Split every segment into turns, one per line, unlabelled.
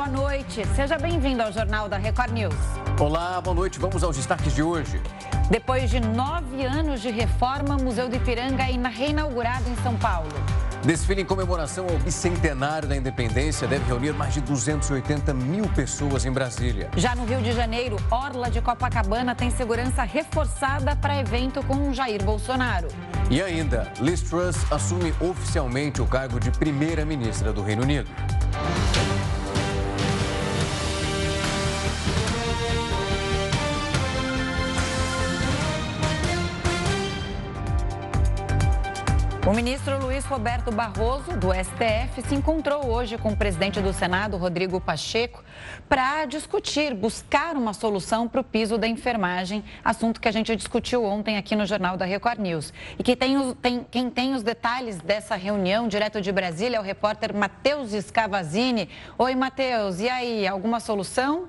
boa noite. Seja bem-vindo ao Jornal da Record News.
Olá, boa noite. Vamos aos destaques de hoje.
Depois de nove anos de reforma, Museu do Ipiranga é reinaugurado em São Paulo.
Desfile em comemoração ao bicentenário da independência deve reunir mais de 280 mil pessoas em Brasília.
Já no Rio de Janeiro, Orla de Copacabana tem segurança reforçada para evento com Jair Bolsonaro.
E ainda, Liz Truss assume oficialmente o cargo de primeira-ministra do Reino Unido.
O ministro Luiz Roberto Barroso, do STF, se encontrou hoje com o presidente do Senado, Rodrigo Pacheco, para discutir, buscar uma solução para o piso da enfermagem, assunto que a gente discutiu ontem aqui no Jornal da Record News. E que tem tem, quem tem os detalhes dessa reunião direto de Brasília é o repórter Matheus Scavazini. Oi, Matheus, e aí, alguma solução?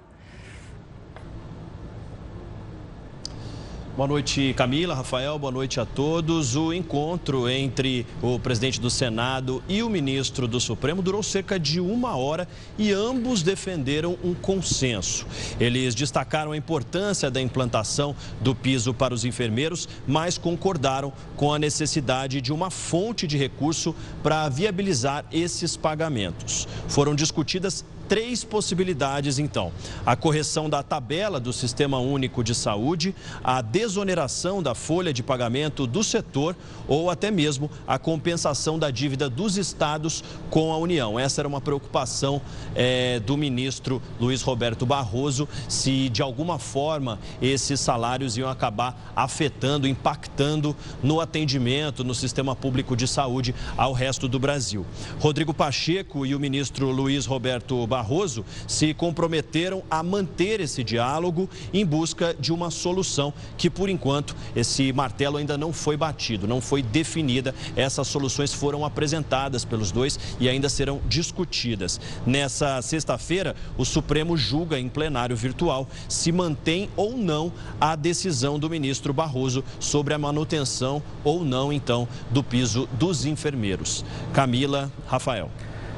Boa noite, Camila, Rafael, boa noite a todos. O encontro entre o presidente do Senado e o ministro do Supremo durou cerca de uma hora e ambos defenderam um consenso. Eles destacaram a importância da implantação do piso para os enfermeiros, mas concordaram com a necessidade de uma fonte de recurso para viabilizar esses pagamentos. Foram discutidas três possibilidades, então: a correção da tabela do Sistema Único de Saúde, a desoneração da folha de pagamento do setor ou até mesmo a compensação da dívida dos estados com a União. Essa era uma preocupação é, do ministro Luiz Roberto Barroso, se de alguma forma esses salários iam acabar afetando, impactando no atendimento no sistema público de saúde ao resto do Brasil. Rodrigo Pacheco e o ministro Luiz Roberto Barroso Barroso se comprometeram a manter esse diálogo em busca de uma solução que, por enquanto, esse martelo ainda não foi batido, não foi definida. Essas soluções foram apresentadas pelos dois e ainda serão discutidas. Nessa sexta-feira, o Supremo julga em plenário virtual se mantém ou não a decisão do ministro Barroso sobre a manutenção ou não, então, do piso dos enfermeiros. Camila, Rafael.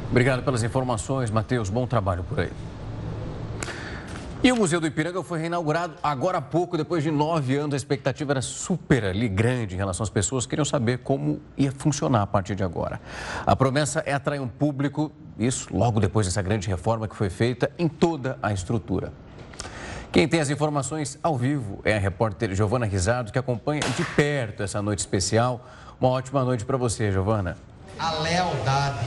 Obrigado pelas informações, Matheus. Bom trabalho por aí. E o Museu do Ipiranga foi reinaugurado agora há pouco, depois de nove anos. A expectativa era super ali, grande em relação às pessoas que queriam saber como ia funcionar a partir de agora. A promessa é atrair um público, isso logo depois dessa grande reforma que foi feita em toda a estrutura. Quem tem as informações ao vivo é a repórter Giovana Risado, que acompanha de perto essa noite especial. Uma ótima noite para você, Giovana
a lealdade.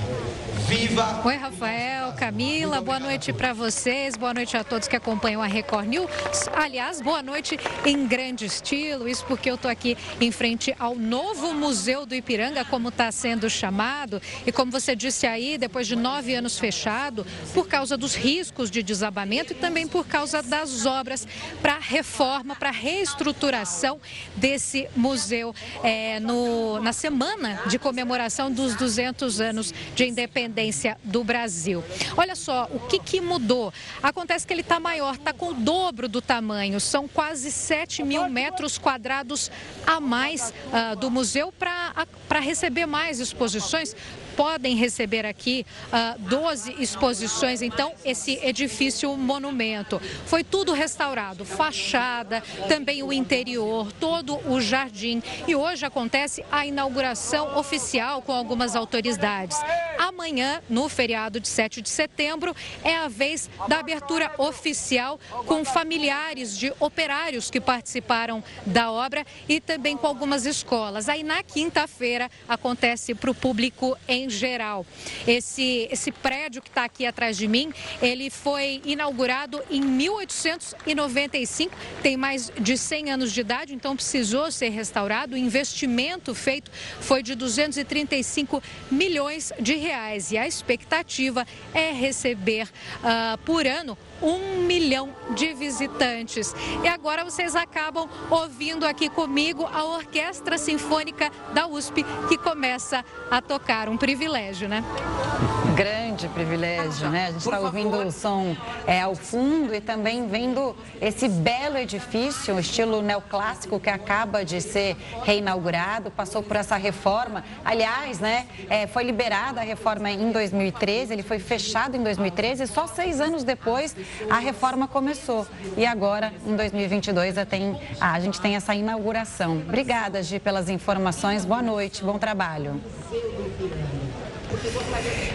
Viva!
Oi, Rafael, Camila, boa noite para vocês, boa noite a todos que acompanham a Record News. Aliás, boa noite em grande estilo, isso porque eu estou aqui em frente ao novo Museu do Ipiranga, como está sendo chamado. E como você disse aí, depois de nove anos fechado, por causa dos riscos de desabamento e também por causa das obras para reforma, para reestruturação desse museu é, no, na semana de comemoração dos 200 anos de independência do Brasil. Olha só, o que, que mudou? Acontece que ele está maior, está com o dobro do tamanho, são quase 7 mil metros quadrados a mais uh, do museu para receber mais exposições podem receber aqui uh, ah, 12 exposições. Então, esse edifício monumento foi tudo restaurado, fachada, também o interior, todo o jardim. E hoje acontece a inauguração oficial com algumas autoridades. Amanhã, no feriado de 7 de setembro, é a vez da abertura oficial com familiares de operários que participaram da obra e também com algumas escolas. Aí na quinta-feira acontece para o público em em geral. Esse, esse prédio que está aqui atrás de mim, ele foi inaugurado em 1895, tem mais de 100 anos de idade, então precisou ser restaurado. O investimento feito foi de 235 milhões de reais e a expectativa é receber uh, por ano um milhão de visitantes. E agora vocês acabam ouvindo aqui comigo a Orquestra Sinfônica da USP, que começa a tocar. Um privilégio, né?
Grande privilégio, né? A gente está ouvindo o som é, ao fundo e também vendo esse belo edifício, estilo neoclássico que acaba de ser reinaugurado, passou por essa reforma. Aliás, né, é, foi liberada a reforma em 2013, ele foi fechado em 2013 e só seis anos depois a reforma começou. E agora, em 2022, a, tem, a gente tem essa inauguração. Obrigada, Gi, pelas informações. Boa noite, bom trabalho.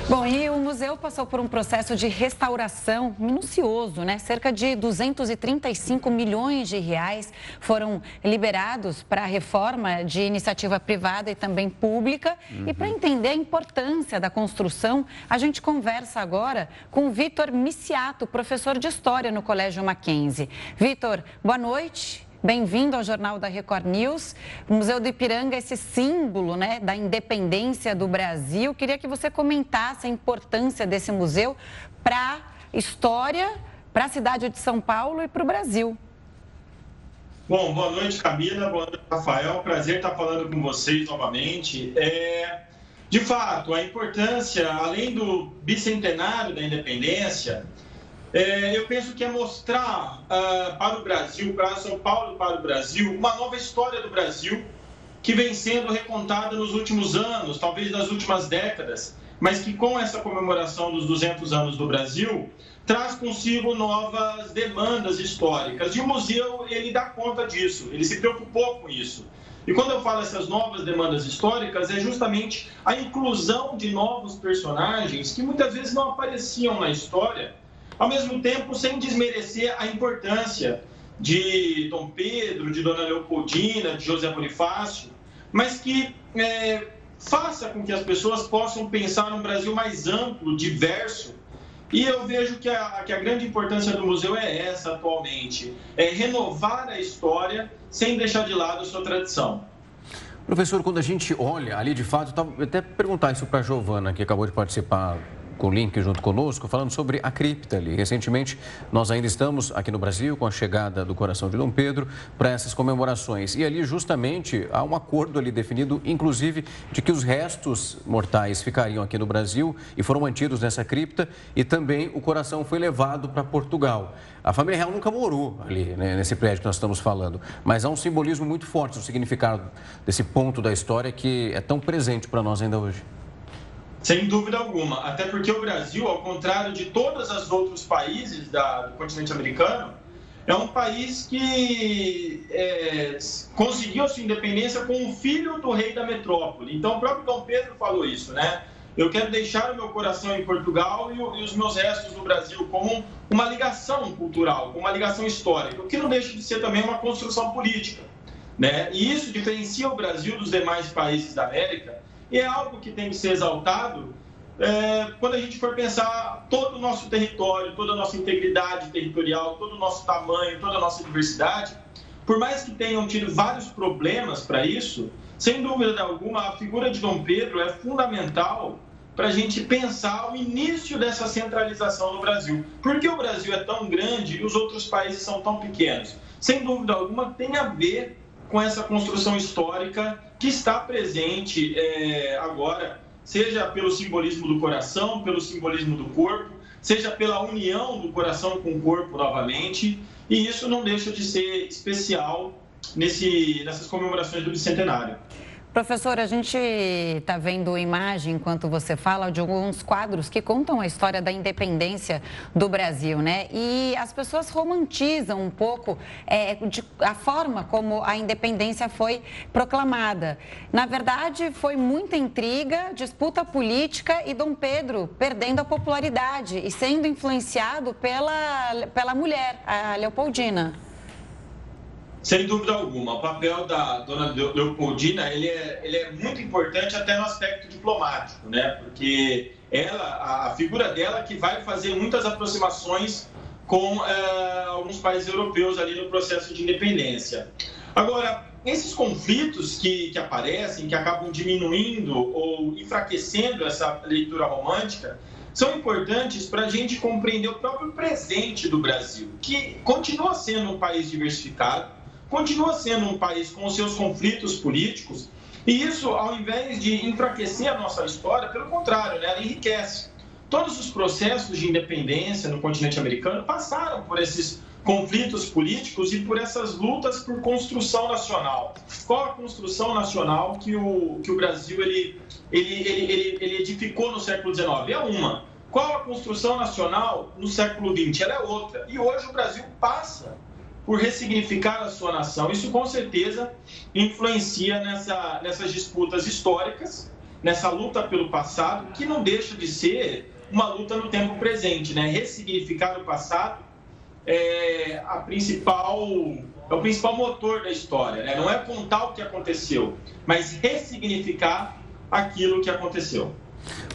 Bom, e o museu passou por um processo de restauração minucioso, né? Cerca de 235 milhões de reais foram liberados para a reforma de iniciativa privada e também pública. Uhum. E para entender a importância da construção, a gente conversa agora com Vitor Miciato, professor de História no Colégio Mackenzie. Vitor, boa noite. Bem-vindo ao Jornal da Record News. O Museu do Ipiranga, esse símbolo né, da independência do Brasil. Queria que você comentasse a importância desse museu para a história, para a cidade de São Paulo e para o Brasil.
Bom, boa noite, Camila. Boa noite, Rafael. Prazer estar falando com vocês novamente. É, de fato, a importância, além do bicentenário da independência, é, eu penso que é mostrar uh, para o Brasil, para São Paulo para o Brasil, uma nova história do Brasil que vem sendo recontada nos últimos anos, talvez nas últimas décadas, mas que com essa comemoração dos 200 anos do Brasil traz consigo novas demandas históricas. E o museu ele dá conta disso, ele se preocupou com isso. E quando eu falo essas novas demandas históricas, é justamente a inclusão de novos personagens que muitas vezes não apareciam na história ao mesmo tempo sem desmerecer a importância de Dom Pedro, de Dona Leopoldina, de José Bonifácio, mas que é, faça com que as pessoas possam pensar num Brasil mais amplo, diverso. E eu vejo que a, que a grande importância do museu é essa atualmente: é renovar a história sem deixar de lado a sua tradição.
Professor, quando a gente olha ali de fato, eu até perguntar isso para a Giovana, que acabou de participar com o link junto conosco, falando sobre a cripta ali. Recentemente, nós ainda estamos aqui no Brasil com a chegada do coração de Dom Pedro para essas comemorações. E ali, justamente, há um acordo ali definido, inclusive, de que os restos mortais ficariam aqui no Brasil e foram mantidos nessa cripta e também o coração foi levado para Portugal. A família real nunca morou ali, né, nesse prédio que nós estamos falando, mas há um simbolismo muito forte, o significado desse ponto da história que é tão presente para nós ainda hoje.
Sem dúvida alguma. Até porque o Brasil, ao contrário de todos os outros países da, do continente americano, é um país que é, conseguiu sua independência com um filho do rei da metrópole. Então, o próprio Dom Pedro falou isso, né? Eu quero deixar o meu coração em Portugal e, e os meus restos no Brasil como uma ligação cultural, uma ligação histórica, o que não deixa de ser também uma construção política. Né? E isso diferencia o Brasil dos demais países da América, e é algo que tem que ser exaltado é, quando a gente for pensar todo o nosso território, toda a nossa integridade territorial, todo o nosso tamanho, toda a nossa diversidade. Por mais que tenham tido vários problemas para isso, sem dúvida alguma, a figura de Dom Pedro é fundamental para a gente pensar o início dessa centralização no Brasil. Por que o Brasil é tão grande e os outros países são tão pequenos? Sem dúvida alguma, tem a ver com essa construção histórica que está presente é, agora, seja pelo simbolismo do coração, pelo simbolismo do corpo, seja pela união do coração com o corpo novamente, e isso não deixa de ser especial nesse, nessas comemorações do bicentenário.
Professor, a gente está vendo imagem enquanto você fala de alguns quadros que contam a história da independência do Brasil, né? E as pessoas romantizam um pouco é, de, a forma como a independência foi proclamada. Na verdade, foi muita intriga, disputa política e Dom Pedro perdendo a popularidade e sendo influenciado pela, pela mulher, a Leopoldina.
Sem dúvida alguma, o papel da dona Leopoldina ele é, ele é muito importante até no aspecto diplomático, né? Porque ela, a figura dela que vai fazer muitas aproximações com é, alguns países europeus ali no processo de independência. Agora, esses conflitos que, que aparecem, que acabam diminuindo ou enfraquecendo essa leitura romântica, são importantes para a gente compreender o próprio presente do Brasil, que continua sendo um país diversificado, continua sendo um país com seus conflitos políticos, e isso, ao invés de enfraquecer a nossa história, pelo contrário, né, ela enriquece. todos os processos de independência no continente americano passaram por esses conflitos políticos e por essas lutas por construção nacional. Qual a construção nacional que o, que o Brasil ele, ele, ele, ele, ele edificou no século XIX? É uma. Qual a construção nacional no século XX? Ela é outra. E hoje o Brasil passa por ressignificar a sua nação. Isso com certeza influencia nessa, nessas disputas históricas, nessa luta pelo passado, que não deixa de ser uma luta no tempo presente, né? Ressignificar o passado é a principal é o principal motor da história, né? Não é contar o que aconteceu, mas ressignificar aquilo que aconteceu.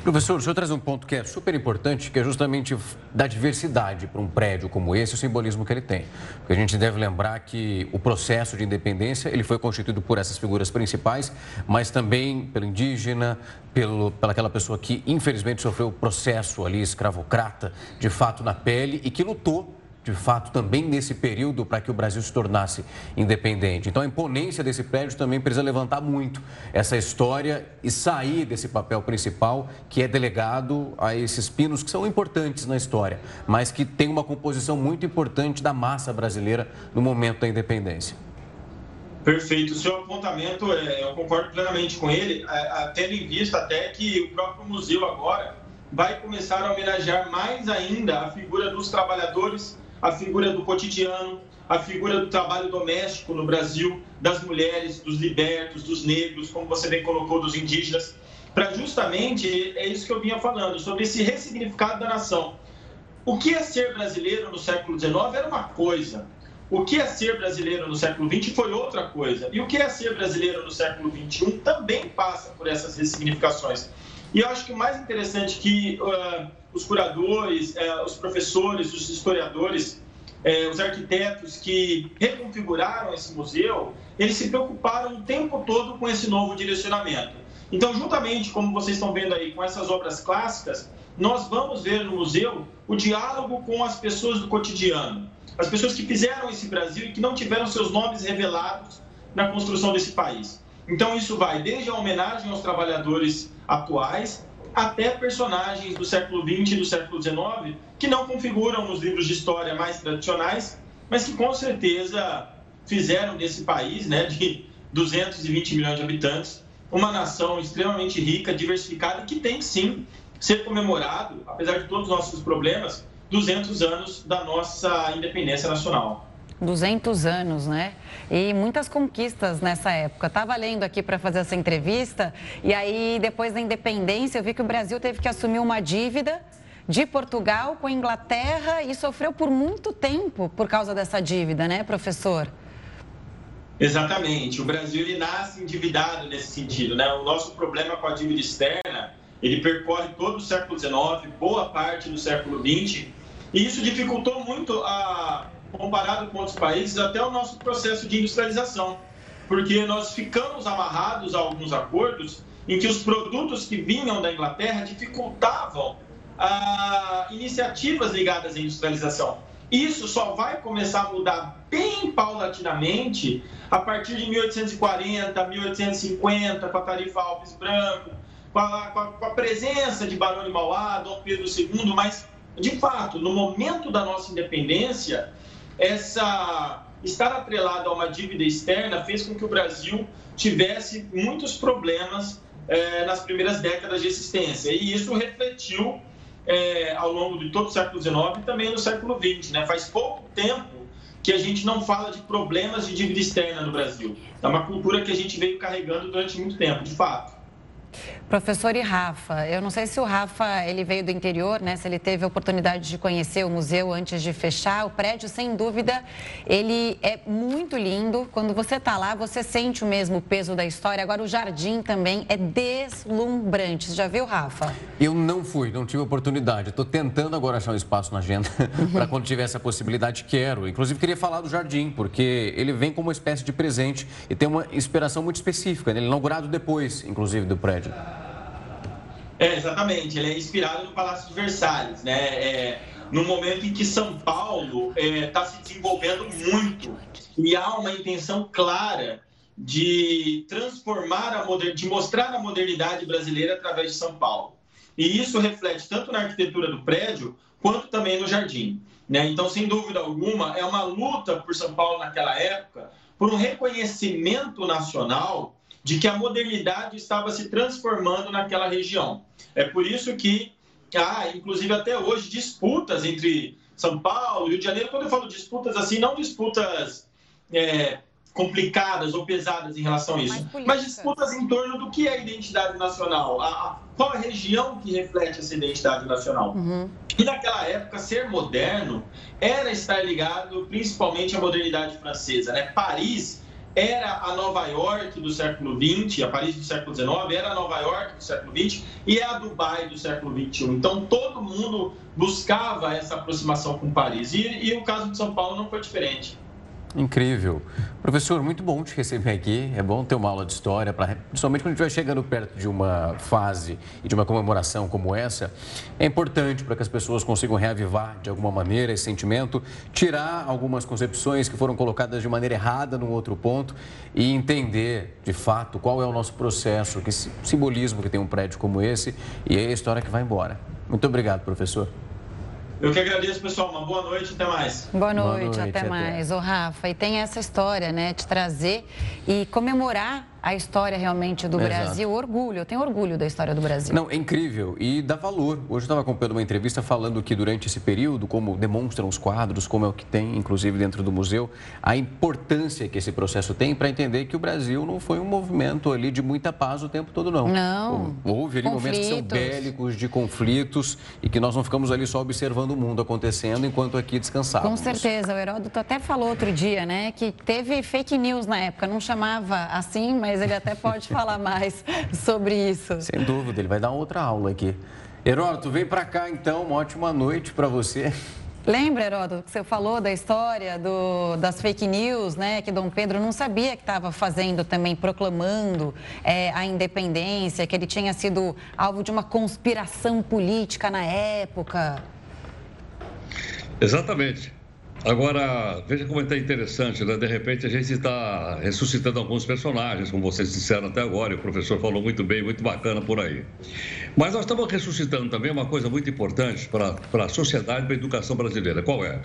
Professor, o senhor traz um ponto que é super importante, que é justamente da diversidade para um prédio como esse, o simbolismo que ele tem. Porque a gente deve lembrar que o processo de independência, ele foi constituído por essas figuras principais, mas também pelo indígena, pelo, pela aquela pessoa que infelizmente sofreu o processo ali escravocrata, de fato na pele, e que lutou de fato, também nesse período para que o Brasil se tornasse independente. Então, a imponência desse prédio também precisa levantar muito essa história e sair desse papel principal que é delegado a esses pinos que são importantes na história, mas que tem uma composição muito importante da massa brasileira no momento da independência.
Perfeito. O seu apontamento, é, eu concordo plenamente com ele, tendo em vista até que o próprio museu agora vai começar a homenagear mais ainda a figura dos trabalhadores a figura do cotidiano, a figura do trabalho doméstico no Brasil, das mulheres, dos libertos, dos negros, como você bem colocou, dos indígenas, para justamente, é isso que eu vinha falando, sobre esse ressignificado da nação. O que é ser brasileiro no século XIX era uma coisa, o que é ser brasileiro no século XX foi outra coisa. E o que é ser brasileiro no século XXI também passa por essas ressignificações. E eu acho que o mais interessante que uh, os curadores, uh, os professores, os historiadores, uh, os arquitetos que reconfiguraram esse museu, eles se preocuparam o tempo todo com esse novo direcionamento. Então, juntamente, como vocês estão vendo aí, com essas obras clássicas, nós vamos ver no museu o diálogo com as pessoas do cotidiano, as pessoas que fizeram esse Brasil e que não tiveram seus nomes revelados na construção desse país. Então, isso vai desde a homenagem aos trabalhadores atuais até personagens do século XX e do século XIX que não configuram nos livros de história mais tradicionais, mas que com certeza fizeram desse país, né, de 220 milhões de habitantes, uma nação extremamente rica, diversificada e que tem sim ser comemorado, apesar de todos os nossos problemas, 200 anos da nossa independência nacional.
200 anos, né? E muitas conquistas nessa época. Estava lendo aqui para fazer essa entrevista e aí depois da independência eu vi que o Brasil teve que assumir uma dívida de Portugal com a Inglaterra e sofreu por muito tempo por causa dessa dívida, né, professor?
Exatamente. O Brasil ele nasce endividado nesse sentido, né? O nosso problema com a dívida externa, ele percorre todo o século XIX, boa parte do século XX, e isso dificultou muito a comparado com outros países, até o nosso processo de industrialização, porque nós ficamos amarrados a alguns acordos em que os produtos que vinham da Inglaterra dificultavam ah, iniciativas ligadas à industrialização. Isso só vai começar a mudar bem paulatinamente a partir de 1840, 1850, com a tarifa Alves Branco, com a, com a, com a presença de Barão de Mauá, Dom Pedro II, mas, de fato, no momento da nossa independência, essa estar atrelado a uma dívida externa fez com que o Brasil tivesse muitos problemas é, nas primeiras décadas de existência. E isso refletiu é, ao longo de todo o século XIX e também no século XX. Né? Faz pouco tempo que a gente não fala de problemas de dívida externa no Brasil. É uma cultura que a gente veio carregando durante muito tempo, de fato.
Professor e Rafa, eu não sei se o Rafa ele veio do interior, né? Se ele teve a oportunidade de conhecer o museu antes de fechar. O prédio, sem dúvida, ele é muito lindo. Quando você está lá, você sente o mesmo peso da história. Agora, o jardim também é deslumbrante. Você já viu, Rafa?
Eu não fui, não tive oportunidade. Estou tentando agora achar um espaço na agenda para quando tiver essa possibilidade, quero. Inclusive, queria falar do jardim, porque ele vem como uma espécie de presente e tem uma inspiração muito específica. Ele é inaugurado depois, inclusive, do prédio.
É, exatamente. Ele é inspirado no Palácio de Versalhes, né? É, no momento em que São Paulo está é, se desenvolvendo muito e há uma intenção clara de transformar a de mostrar a modernidade brasileira através de São Paulo. E isso reflete tanto na arquitetura do prédio quanto também no jardim. Né? Então, sem dúvida alguma, é uma luta por São Paulo naquela época por um reconhecimento nacional de que a modernidade estava se transformando naquela região. É por isso que há, inclusive até hoje, disputas entre São Paulo e Rio de Janeiro. Quando eu falo disputas assim, não disputas é, complicadas ou pesadas em relação a isso, mas disputas em torno do que é a identidade nacional, a, a, qual a região que reflete essa identidade nacional. Uhum. E naquela época, ser moderno era estar ligado principalmente à modernidade francesa. Né? Paris era a Nova York do século XX, a Paris do século XIX, era a Nova York do século XX e é a Dubai do século XXI. Então, todo mundo buscava essa aproximação com Paris. E, e o caso de São Paulo não foi diferente.
Incrível. Professor, muito bom te receber aqui. É bom ter uma aula de história, pra, principalmente quando a gente vai chegando perto de uma fase e de uma comemoração como essa. É importante para que as pessoas consigam reavivar de alguma maneira esse sentimento, tirar algumas concepções que foram colocadas de maneira errada num outro ponto e entender de fato qual é o nosso processo, que simbolismo que tem um prédio como esse e é a história que vai embora. Muito obrigado, professor.
Eu que agradeço, pessoal. Uma boa noite, até mais.
Boa noite, boa noite até, até mais. Ô, Rafa, e tem essa história, né, de trazer e comemorar a história realmente do Exato. Brasil, orgulho. Eu tenho orgulho da história do Brasil.
Não, é incrível e dá valor. Hoje eu estava acompanhando uma entrevista falando que durante esse período, como demonstram os quadros, como é o que tem, inclusive dentro do museu, a importância que esse processo tem para entender que o Brasil não foi um movimento ali de muita paz o tempo todo, não.
Não.
Houve ali conflitos. momentos que são bélicos, de conflitos e que nós não ficamos ali só observando o mundo acontecendo enquanto aqui descansávamos.
Com certeza. O Heródoto até falou outro dia, né, que teve fake news na época. Não chamava assim, mas mas ele até pode falar mais sobre isso.
Sem dúvida, ele vai dar outra aula aqui. Heródoto, vem para cá então, uma ótima noite para você.
Lembra, Heródoto, que você falou da história do, das fake news, né? Que Dom Pedro não sabia que estava fazendo também, proclamando é, a independência, que ele tinha sido alvo de uma conspiração política na época.
Exatamente. Agora, veja como é interessante, né? De repente a gente está ressuscitando alguns personagens, como vocês disseram até agora, e o professor falou muito bem, muito bacana por aí. Mas nós estamos ressuscitando também uma coisa muito importante para a sociedade para a educação brasileira. Qual é?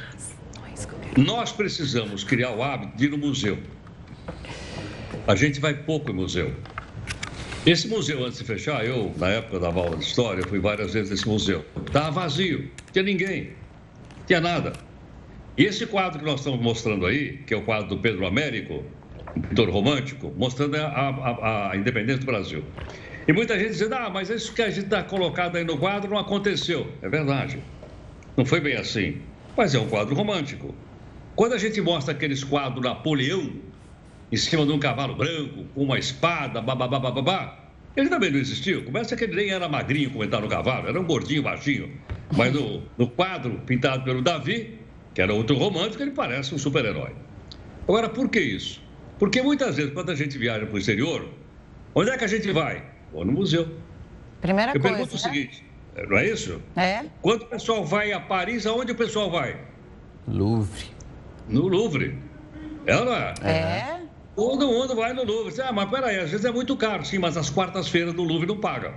Nós precisamos criar o hábito de ir no museu. A gente vai pouco em museu. Esse museu, antes de fechar, eu, na época da aula de história, fui várias vezes nesse museu. Estava vazio, tinha ninguém, tinha nada. E esse quadro que nós estamos mostrando aí, que é o quadro do Pedro Américo, pintor romântico, mostrando a, a, a independência do Brasil. E muita gente dizendo, ah, mas isso que a gente está colocado aí no quadro não aconteceu. É verdade. Não foi bem assim. Mas é um quadro romântico. Quando a gente mostra aqueles quadros Napoleão, em cima de um cavalo branco, com uma espada, babá, babá, ele também não existiu. Começa que ele nem era magrinho como no cavalo, era um gordinho, baixinho. Mas no, no quadro pintado pelo Davi, que era outro romântico, ele parece um super-herói. Agora, por que isso? Porque muitas vezes, quando a gente viaja para o exterior, onde é que a gente vai? Vou no museu.
Primeira
Eu
coisa.
Eu pergunto o né? seguinte: não é isso?
É.
Quando o pessoal vai a Paris, aonde o pessoal vai?
Louvre.
No Louvre. É ou não é?
É.
Todo mundo vai no Louvre. Ah, mas peraí, às vezes é muito caro, sim, mas as quartas-feiras do Louvre não paga.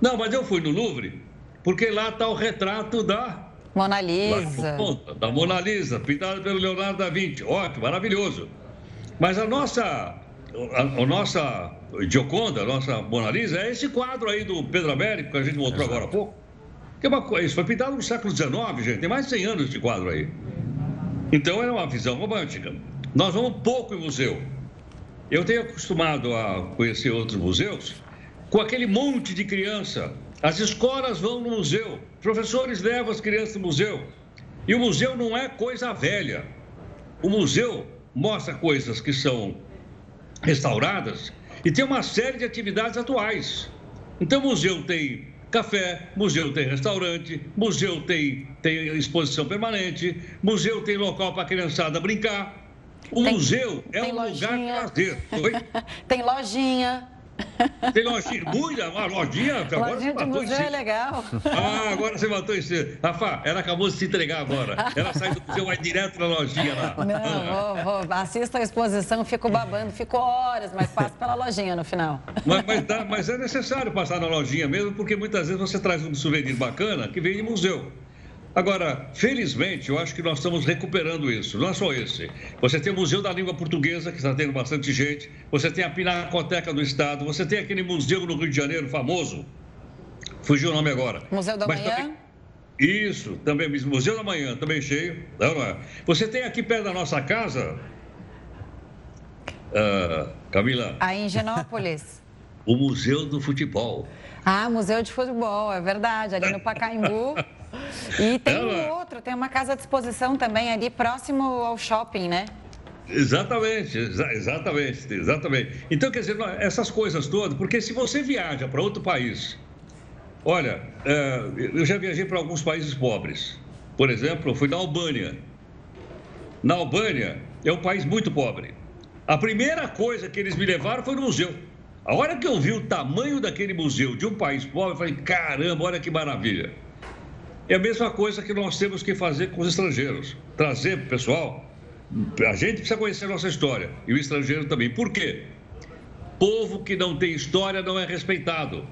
Não, mas eu fui no Louvre porque lá está o retrato da
Mona Lisa.
Da Mona Lisa, pintada pelo Leonardo da Vinci. Ótimo, maravilhoso. Mas a nossa, a, a nossa Gioconda, a nossa Mona Lisa, é esse quadro aí do Pedro Américo, que a gente mostrou Exato. agora há pouco. Que é uma, isso foi pintado no século XIX, gente. Tem mais de 100 anos esse quadro aí. Então era uma visão romântica. Nós vamos pouco em museu. Eu tenho acostumado a conhecer outros museus com aquele monte de criança as escolas vão no museu, professores levam as crianças no museu. E o museu não é coisa velha. O museu mostra coisas que são restauradas e tem uma série de atividades atuais. Então, o museu tem café, museu tem restaurante, museu tem, tem exposição permanente, museu tem local para a criançada brincar. O tem, museu é um lojinha. lugar de lazer.
tem lojinha.
Tem lojinha, muita, uma lojinha.
Agora lojinha de museu é legal.
Ah, agora você matou esse. Rafa, ela acabou de se entregar agora. Ela sai do museu, vai direto na lojinha lá.
Não, vou, vou. Assista a exposição, fico babando, fico horas, mas passo pela lojinha no final.
Mas, mas, dá, mas é necessário passar na lojinha mesmo, porque muitas vezes você traz um souvenir bacana que vem de museu. Agora, felizmente, eu acho que nós estamos recuperando isso. Não é só esse. Você tem o Museu da Língua Portuguesa, que está tendo bastante gente. Você tem a Pinacoteca do Estado. Você tem aquele museu no Rio de Janeiro famoso. Fugiu o nome agora.
Museu da Mas Manhã? Também...
Isso, também. Museu da Manhã, também cheio. Não, é. Você tem aqui perto da nossa casa. Uh, Camila.
Aí em Genópolis.
o Museu do Futebol.
Ah, Museu de Futebol, é verdade. Ali no Pacaembu. E tem um outro, tem uma casa de exposição também ali próximo ao shopping, né?
Exatamente, exatamente, exatamente. Então, quer dizer, essas coisas todas, porque se você viaja para outro país, olha, é, eu já viajei para alguns países pobres. Por exemplo, eu fui na Albânia. Na Albânia é um país muito pobre. A primeira coisa que eles me levaram foi no museu. A hora que eu vi o tamanho daquele museu de um país pobre, eu falei: caramba, olha que maravilha. É a mesma coisa que nós temos que fazer com os estrangeiros. Trazer para o pessoal. A gente precisa conhecer a nossa história. E o estrangeiro também. Por quê? Povo que não tem história não é respeitado.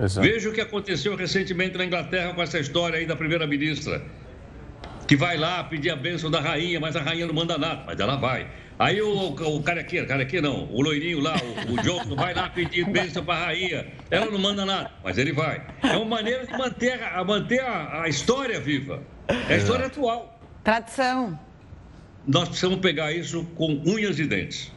Exato. Veja o que aconteceu recentemente na Inglaterra com essa história aí da primeira-ministra. Que vai lá pedir a bênção da rainha, mas a rainha não manda nada, mas ela vai. Aí o, o carequinha, carequinha não, o loirinho lá, o, o Johnson, vai lá pedir bênção para a rainha. Ela não manda nada, mas ele vai. É uma maneira de manter, a, manter a, a história viva. É a história atual.
Tradição.
Nós precisamos pegar isso com unhas e dentes.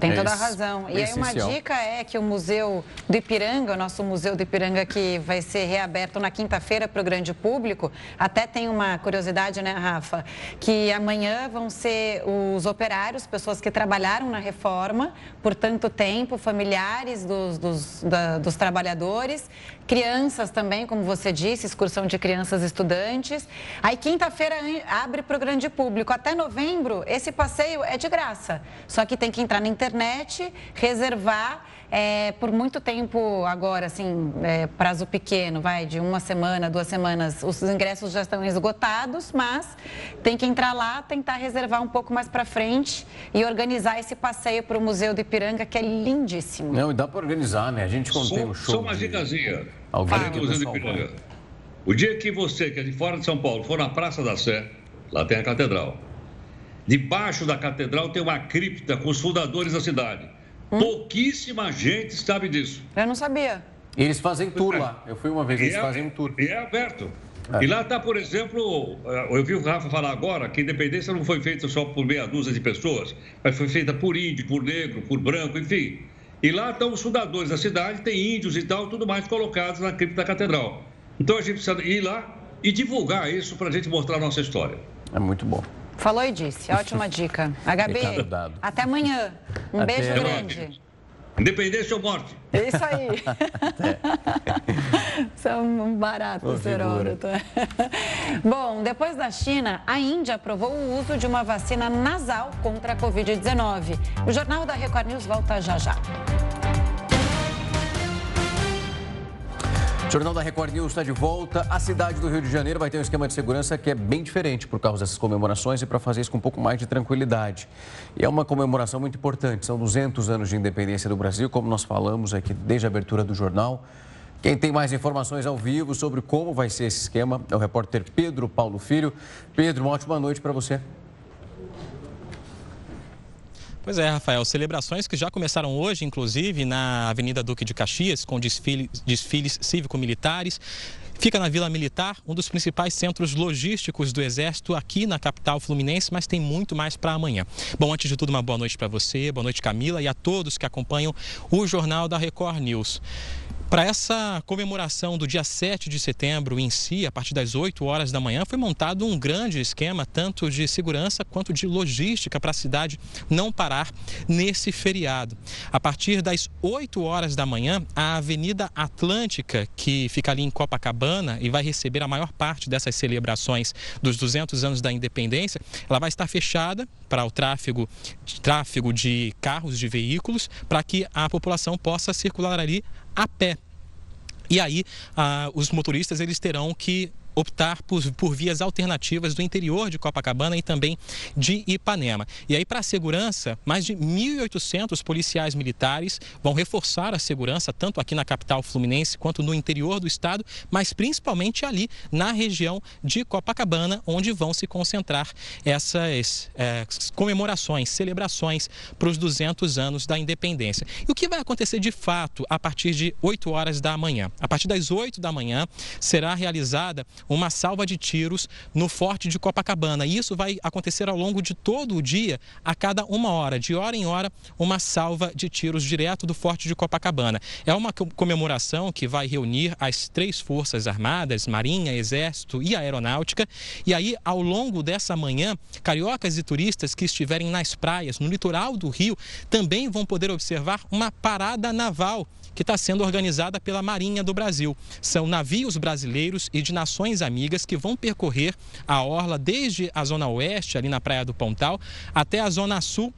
Tem toda a razão. E aí uma dica é que o Museu do Ipiranga, o nosso Museu do Ipiranga que vai ser reaberto na quinta-feira para o grande público, até tem uma curiosidade, né, Rafa, que amanhã vão ser os operários, pessoas que trabalharam na reforma por tanto tempo, familiares dos, dos, da, dos trabalhadores, crianças também, como você disse, excursão de crianças estudantes. Aí quinta-feira abre para o grande público. Até novembro, esse passeio é de graça. Só que tem que entrar na internet, reservar. É, por muito tempo agora, assim, é, prazo pequeno, vai, de uma semana, duas semanas, os ingressos já estão esgotados, mas tem que entrar lá, tentar reservar um pouco mais para frente e organizar esse passeio para o Museu do Ipiranga, que é lindíssimo.
Não, e dá para organizar, né? A gente contém o show.
Só uma dicasinha. Alguém do Museu do Ipiranga. O dia que você, que é de fora de São Paulo, for na Praça da Sé, lá tem a catedral. Debaixo da catedral tem uma cripta com os fundadores da cidade. Hum? Pouquíssima gente sabe disso.
Eu não sabia.
E eles fazem tour lá. Eu fui uma vez, eles é, fazem um tour.
E é aberto. É. E lá está, por exemplo, eh, eu vi o Rafa falar agora que a independência não foi feita só por meia dúzia de pessoas, mas foi feita por índio, por negro, por branco, enfim. E lá estão os fundadores da cidade, tem índios e tal, tudo mais colocados na cripta da catedral. Então a gente precisa ir lá e divulgar isso para a gente mostrar a nossa história.
É muito bom.
Falou e disse, ótima dica. HB, até amanhã. Um até beijo grande.
Independência ou morte.
É isso aí. São um barato ser Bom, depois da China, a Índia aprovou o uso de uma vacina nasal contra a Covid-19. O Jornal da Record News volta já já.
O Jornal da Record News está de volta. A cidade do Rio de Janeiro vai ter um esquema de segurança que é bem diferente por causa dessas comemorações e para fazer isso com um pouco mais de tranquilidade. E é uma comemoração muito importante. São 200 anos de independência do Brasil, como nós falamos aqui desde a abertura do jornal. Quem tem mais informações ao vivo sobre como vai ser esse esquema é o repórter Pedro Paulo Filho. Pedro, uma ótima noite para você.
Pois é, Rafael. Celebrações que já começaram hoje, inclusive, na Avenida Duque de Caxias, com desfiles, desfiles cívico-militares. Fica na Vila Militar, um dos principais centros logísticos do Exército aqui na capital fluminense, mas tem muito mais para amanhã. Bom, antes de tudo, uma boa noite para você, boa noite, Camila, e a todos que acompanham o Jornal da Record News. Para essa comemoração do dia 7 de setembro em si, a partir das 8 horas da manhã, foi montado um grande esquema, tanto de segurança quanto de logística, para a cidade não parar nesse feriado. A partir das 8 horas da manhã, a Avenida Atlântica, que fica ali em Copacabana e vai receber a maior parte dessas celebrações dos 200 anos da independência, ela vai estar fechada para o tráfego, tráfego de carros, de veículos, para que a população possa circular ali a pé. E aí, ah, os motoristas eles terão que optar por, por vias alternativas do interior de Copacabana e também de Ipanema. E aí, para a segurança, mais de 1.800 policiais militares vão reforçar a segurança, tanto aqui na capital fluminense quanto no interior do estado, mas principalmente ali na região de Copacabana, onde vão se concentrar essas é, comemorações, celebrações para os 200 anos da independência. E o que vai acontecer de fato a partir de 8 horas da manhã? A partir das 8 da manhã será realizada uma salva de tiros no Forte de Copacabana. E isso vai acontecer ao longo de todo o dia, a cada uma hora, de hora em hora, uma salva de tiros direto do Forte de Copacabana. É uma comemoração que vai reunir as três forças armadas, Marinha, Exército e Aeronáutica. E aí, ao longo dessa manhã, cariocas e turistas que estiverem nas praias, no litoral do Rio, também vão poder observar uma parada naval que está sendo organizada pela Marinha do Brasil. São navios brasileiros e de nações amigas que vão percorrer a orla desde a zona oeste, ali na Praia do Pontal, até a zona sul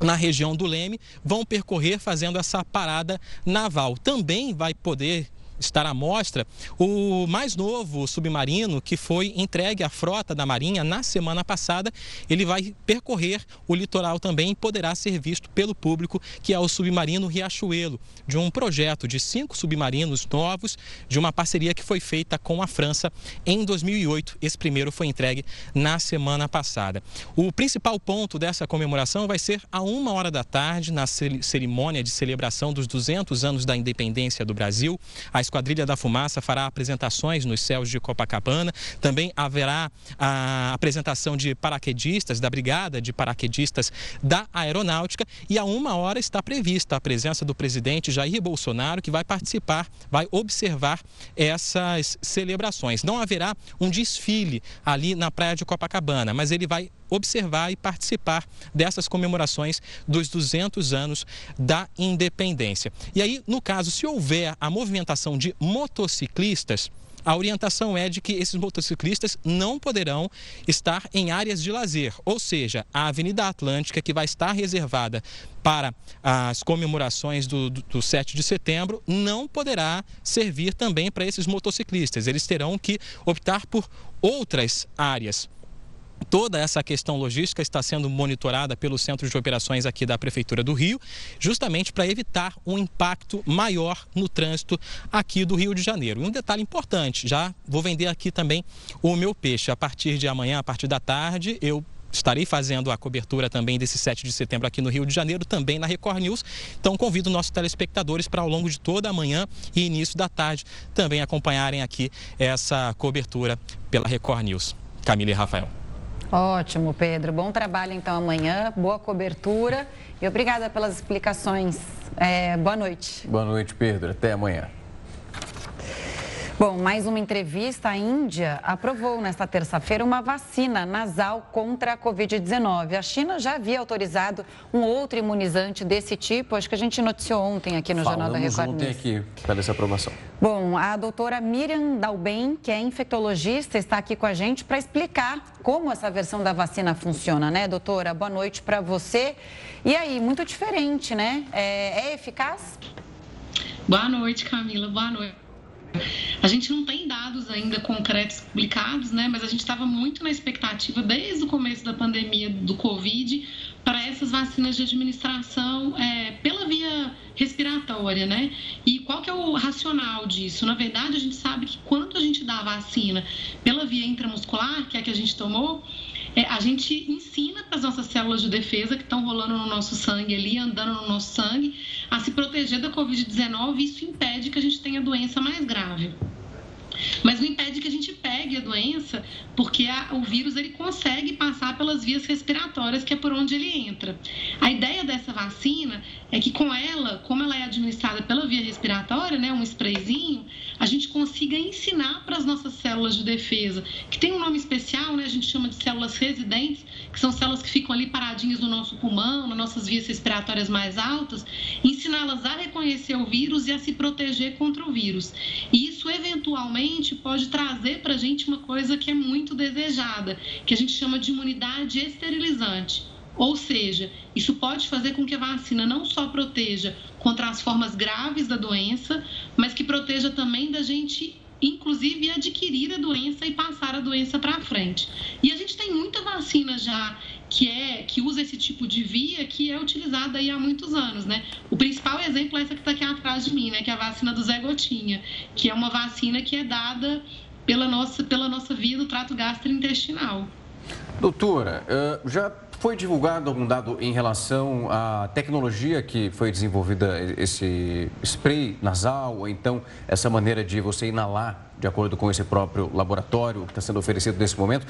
na região do Leme, vão percorrer fazendo essa parada naval. Também vai poder estar à mostra o mais novo submarino que foi entregue à frota da Marinha na semana passada. Ele vai percorrer o litoral também e poderá ser visto pelo público, que é o submarino Riachuelo, de um projeto de cinco submarinos novos, de uma parceria que foi feita com a França em 2008. Esse primeiro foi entregue na semana passada. O principal ponto dessa comemoração vai ser a uma hora da tarde, na cerimônia de celebração dos 200 anos da independência do Brasil. As Esquadrilha da Fumaça fará apresentações nos céus de Copacabana. Também haverá a apresentação de paraquedistas, da Brigada de Paraquedistas da Aeronáutica. E a uma hora está prevista a presença do presidente Jair Bolsonaro, que vai participar, vai observar essas celebrações. Não haverá um desfile ali na praia de Copacabana, mas ele vai observar e participar dessas comemorações dos 200 anos da independência. E aí, no caso, se houver a movimentação de motociclistas, a orientação é de que esses motociclistas não poderão estar em áreas de lazer, ou seja, a Avenida Atlântica, que vai estar reservada para as comemorações do, do, do 7 de setembro, não poderá servir também para esses motociclistas. Eles terão que optar por outras áreas. Toda essa questão logística está sendo monitorada pelo Centro de Operações aqui da Prefeitura do Rio, justamente para evitar um impacto maior no trânsito aqui do Rio de Janeiro. E um detalhe importante, já vou vender aqui também o meu peixe. A partir de amanhã, a partir da tarde, eu estarei fazendo a cobertura também desse 7 de setembro aqui no Rio de Janeiro, também na Record News. Então convido nossos telespectadores para ao longo de toda a manhã e início da tarde também acompanharem aqui essa cobertura pela Record News. Camila e Rafael.
Ótimo, Pedro. Bom trabalho então amanhã, boa cobertura e obrigada pelas explicações. É, boa noite.
Boa noite, Pedro. Até amanhã.
Bom, mais uma entrevista. A Índia aprovou nesta terça-feira uma vacina nasal contra a Covid-19. A China já havia autorizado um outro imunizante desse tipo. Acho que a gente noticiou ontem aqui no Falamos Jornal da Record
ontem aqui para essa aprovação.
Bom, a doutora Miriam Dalben, que é infectologista, está aqui com a gente para explicar como essa versão da vacina funciona, né, doutora? Boa noite para você. E aí, muito diferente, né? É, é eficaz?
Boa noite, Camila. Boa noite. A gente não tem dados ainda concretos publicados, né? Mas a gente estava muito na expectativa desde o começo da pandemia do Covid para essas vacinas de administração é, pela via respiratória, né? E qual que é o racional disso? Na verdade, a gente sabe que quando a gente dá a vacina pela via intramuscular, que é a que a gente tomou, é, a gente ensina para as nossas células de defesa que estão rolando no nosso sangue ali, andando no nosso sangue, a se proteger da Covid-19 e isso impede que a gente tenha doença mais grave. Mas não impede que a gente pegue a doença, porque a, o vírus ele consegue passar pelas vias respiratórias, que é por onde ele entra. A ideia dessa vacina é que com ela, como ela é administrada pela via respiratória, né, um sprayzinho, a gente consiga ensinar para as nossas células de defesa, que tem um nome especial, né, a gente chama de células residentes, que são células que ficam ali paradinhas no nosso pulmão, nas nossas vias respiratórias mais altas, ensiná-las a reconhecer o vírus e a se proteger contra o vírus. E isso, eventualmente, pode trazer para a gente uma coisa que é muito desejada, que a gente chama de imunidade esterilizante. Ou seja, isso pode fazer com que a vacina não só proteja contra as formas graves da doença, mas que proteja também da gente inclusive adquirir a doença e passar a doença para frente. E a gente tem muita vacina já que é que usa esse tipo de via que é utilizada aí há muitos anos, né? O principal exemplo é essa que está aqui atrás de mim, né? Que é a vacina do Zé Gotinha, que é uma vacina que é dada pela nossa, pela nossa via do trato gastrointestinal.
Doutora, já foi divulgado algum dado em relação à tecnologia que foi desenvolvida, esse spray nasal, ou então essa maneira de você inalar, de acordo com esse próprio laboratório que está sendo oferecido nesse momento?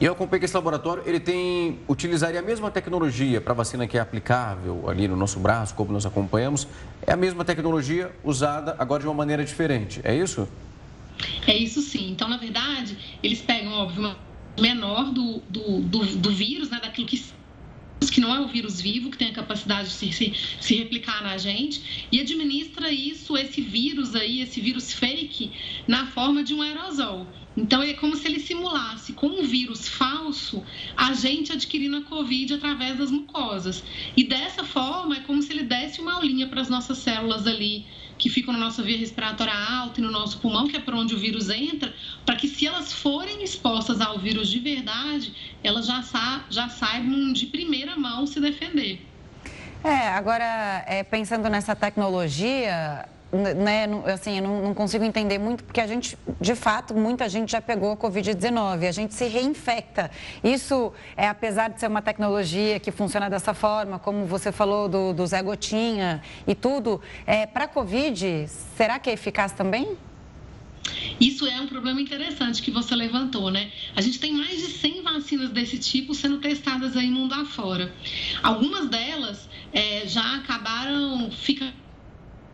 E eu acompanhei que esse laboratório ele tem, utilizaria a mesma tecnologia para vacina que é aplicável ali no nosso braço, como nós acompanhamos, é a mesma tecnologia usada agora de uma maneira diferente, é isso?
É isso sim. Então, na verdade, eles pegam, óbvio, uma menor do, do, do, do vírus, né, daquilo que que não é o vírus vivo, que tem a capacidade de se, se, se, replicar na gente, e administra isso, esse vírus aí, esse vírus fake, na forma de um aerosol. Então, é como se ele simulasse com um vírus falso a gente adquirindo a Covid através das mucosas. E dessa forma, é como se ele desse uma aulinha para as nossas células ali que ficam na nossa via respiratória alta e no nosso pulmão, que é por onde o vírus entra, para que se elas forem expostas ao vírus de verdade, elas já, sa já saibam de primeira mão se defender.
É, agora, é, pensando nessa tecnologia, né, assim, eu não, consigo entender muito, porque a gente, de fato, muita gente já pegou a Covid-19, a gente se reinfecta. Isso, é, apesar de ser uma tecnologia que funciona dessa forma, como você falou do, do Zé Gotinha e tudo, é, para a Covid, será que é eficaz também?
Isso é um problema interessante que você levantou, né? A gente tem mais de 100 vacinas desse tipo sendo testadas aí mundo afora. Algumas delas é, já acabaram ficando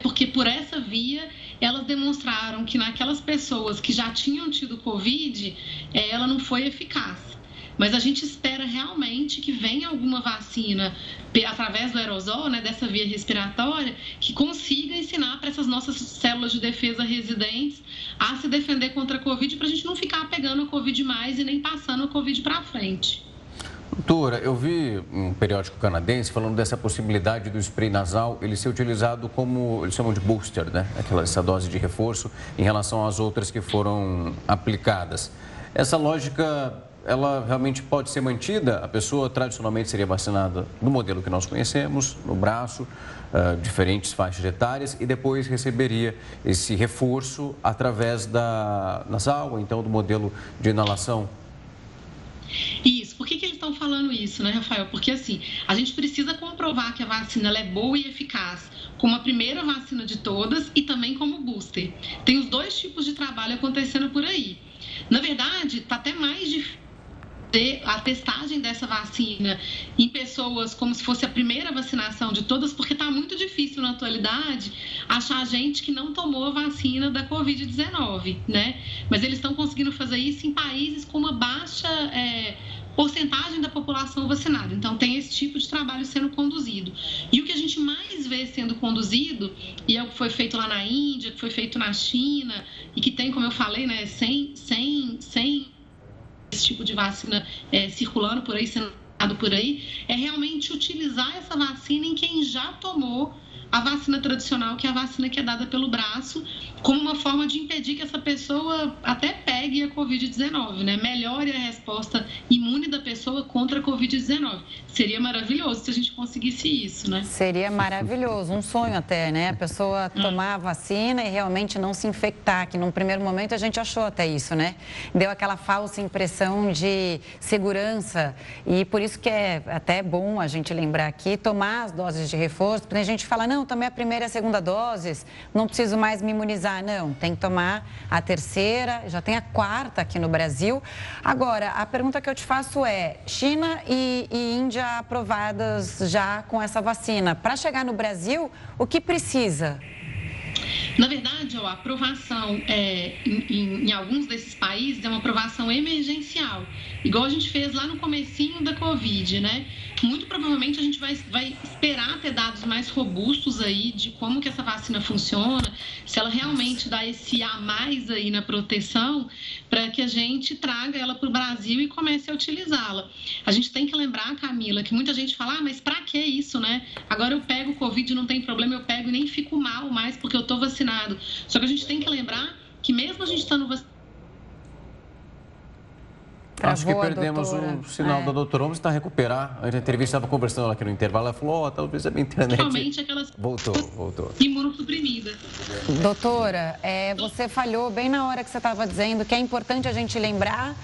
porque por essa via elas demonstraram que naquelas pessoas que já tinham tido Covid, é, ela não foi eficaz. Mas a gente espera realmente que venha alguma vacina através do aerosol, né, dessa via respiratória, que consiga ensinar para essas nossas células de defesa residentes a se defender contra a Covid, para a gente não ficar pegando a Covid mais e nem passando a Covid para frente.
Doutora, eu vi um periódico canadense falando dessa possibilidade do spray nasal ele ser utilizado como, eles chamam de booster, né? Aquela, essa dose de reforço em relação às outras que foram aplicadas. Essa lógica, ela realmente pode ser mantida? A pessoa tradicionalmente seria vacinada no modelo que nós conhecemos, no braço, uh, diferentes faixas etárias, e depois receberia esse reforço através da nasal, ou então do modelo de inalação?
Por que, que eles estão falando isso, né, Rafael? Porque assim, a gente precisa comprovar que a vacina é boa e eficaz como a primeira vacina de todas e também como booster. Tem os dois tipos de trabalho acontecendo por aí. Na verdade, está até mais difícil a testagem dessa vacina em pessoas como se fosse a primeira vacinação de todas, porque está muito difícil na atualidade achar gente que não tomou a vacina da Covid-19, né? Mas eles estão conseguindo fazer isso em países com uma baixa é, porcentagem da população vacinada. Então, tem esse tipo de trabalho sendo conduzido. E o que a gente mais vê sendo conduzido, e é o que foi feito lá na Índia, que foi feito na China, e que tem, como eu falei, né, sem, sem, sem esse tipo de vacina é, circulando por aí, sendo por aí, é realmente utilizar essa vacina em quem já tomou a vacina tradicional, que é a vacina que é dada pelo braço, como uma forma de impedir que essa pessoa até pegue a Covid-19, né? Melhore a resposta imune da pessoa contra a Covid-19. Seria maravilhoso se a gente conseguisse isso, né?
Seria maravilhoso, um sonho até, né? A pessoa hum. tomar a vacina e realmente não se infectar, que num primeiro momento a gente achou até isso, né? Deu aquela falsa impressão de segurança e por isso que é até bom a gente lembrar aqui, tomar as doses de reforço, porque a gente fala, não, tomei a primeira e a segunda doses, não preciso mais me imunizar. Não, tem que tomar a terceira, já tem a quarta aqui no Brasil. Agora, a pergunta que eu te faço é: China e, e Índia aprovadas já com essa vacina. Para chegar no Brasil, o que precisa?
Na verdade, ó, a aprovação é, em, em, alguns desses países é uma aprovação emergencial, igual a gente fez lá no comecinho da Covid, né? Muito provavelmente a gente vai, vai esperar ter dados mais robustos aí de como que essa vacina funciona, se ela realmente dá esse a mais aí na proteção, para que a gente traga ela para o Brasil e comece a utilizá-la. A gente tem que lembrar, Camila, que muita gente fala, ah, mas para que isso, né? Agora eu pego Covid, não tem problema, eu pego e nem fico mal mais porque eu estou vacinado. Só que a gente tem que lembrar que mesmo a gente estando vacinado,
Acho que perdemos o sinal é. da doutora. Vamos tentar recuperar. A entrevista estava conversando aqui no intervalo. Ela falou: oh, talvez a minha internet.
Realmente aquelas.
Voltou, voltou.
Imunossuprimida.
Doutora, é, você falhou bem na hora que você estava dizendo que é importante a gente lembrar